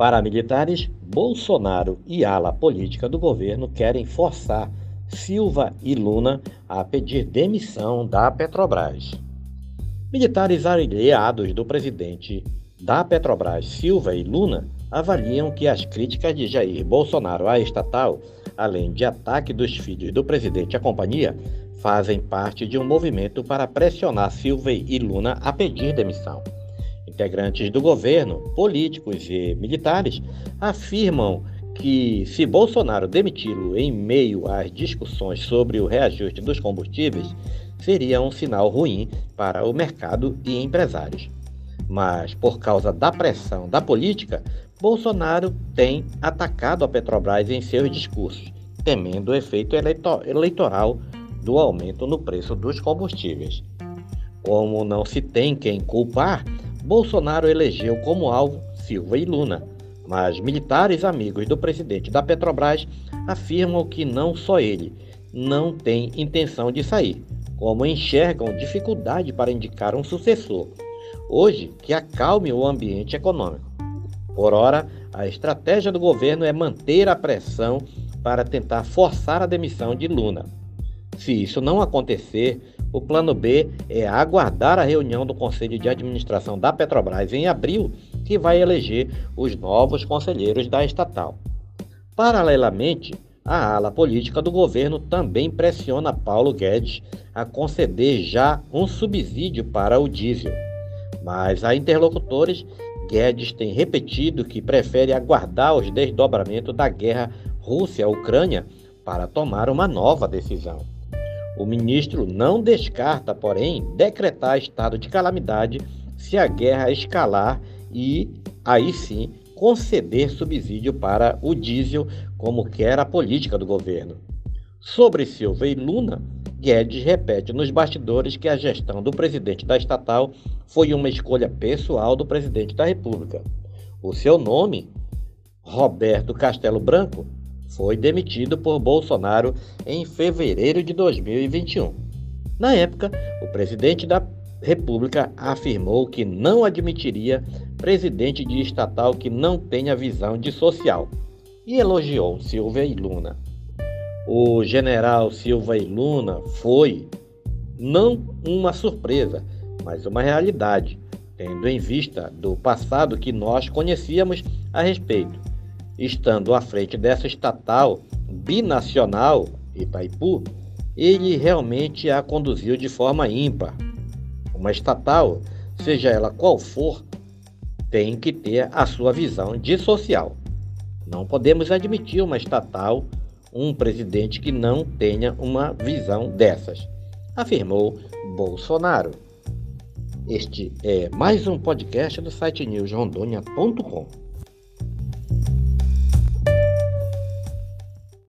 Paramilitares, Bolsonaro e ala política do governo querem forçar Silva e Luna a pedir demissão da Petrobras. Militares aliados do presidente da Petrobras, Silva e Luna, avaliam que as críticas de Jair Bolsonaro à estatal, além de ataque dos filhos do presidente à companhia, fazem parte de um movimento para pressionar Silva e Luna a pedir demissão. Integrantes do governo, políticos e militares afirmam que, se Bolsonaro demiti-lo em meio às discussões sobre o reajuste dos combustíveis, seria um sinal ruim para o mercado e empresários. Mas, por causa da pressão da política, Bolsonaro tem atacado a Petrobras em seus discursos, temendo o efeito eleitoral do aumento no preço dos combustíveis. Como não se tem quem culpar, Bolsonaro elegeu como alvo Silva e Luna, mas militares amigos do presidente da Petrobras afirmam que não só ele não tem intenção de sair, como enxergam dificuldade para indicar um sucessor, hoje que acalme o ambiente econômico. Por ora, a estratégia do governo é manter a pressão para tentar forçar a demissão de Luna. Se isso não acontecer, o plano B é aguardar a reunião do Conselho de Administração da Petrobras em abril, que vai eleger os novos conselheiros da estatal. Paralelamente, a ala política do governo também pressiona Paulo Guedes a conceder já um subsídio para o diesel. Mas a interlocutores, Guedes tem repetido que prefere aguardar os desdobramentos da guerra Rússia-Ucrânia para tomar uma nova decisão. O ministro não descarta, porém, decretar estado de calamidade se a guerra escalar e, aí sim, conceder subsídio para o diesel, como quer a política do governo. Sobre Silva e Luna, Guedes repete nos bastidores que a gestão do presidente da estatal foi uma escolha pessoal do presidente da República. O seu nome, Roberto Castelo Branco, foi demitido por Bolsonaro em fevereiro de 2021. Na época, o presidente da República afirmou que não admitiria presidente de estatal que não tenha visão de social e elogiou Silva e Luna. O general Silva e Luna foi não uma surpresa, mas uma realidade, tendo em vista do passado que nós conhecíamos a respeito estando à frente dessa estatal binacional, Itaipu, ele realmente a conduziu de forma ímpar. Uma estatal, seja ela qual for, tem que ter a sua visão de social. Não podemos admitir uma estatal, um presidente que não tenha uma visão dessas, afirmou Bolsonaro. Este é mais um podcast do site newsrondônia.com.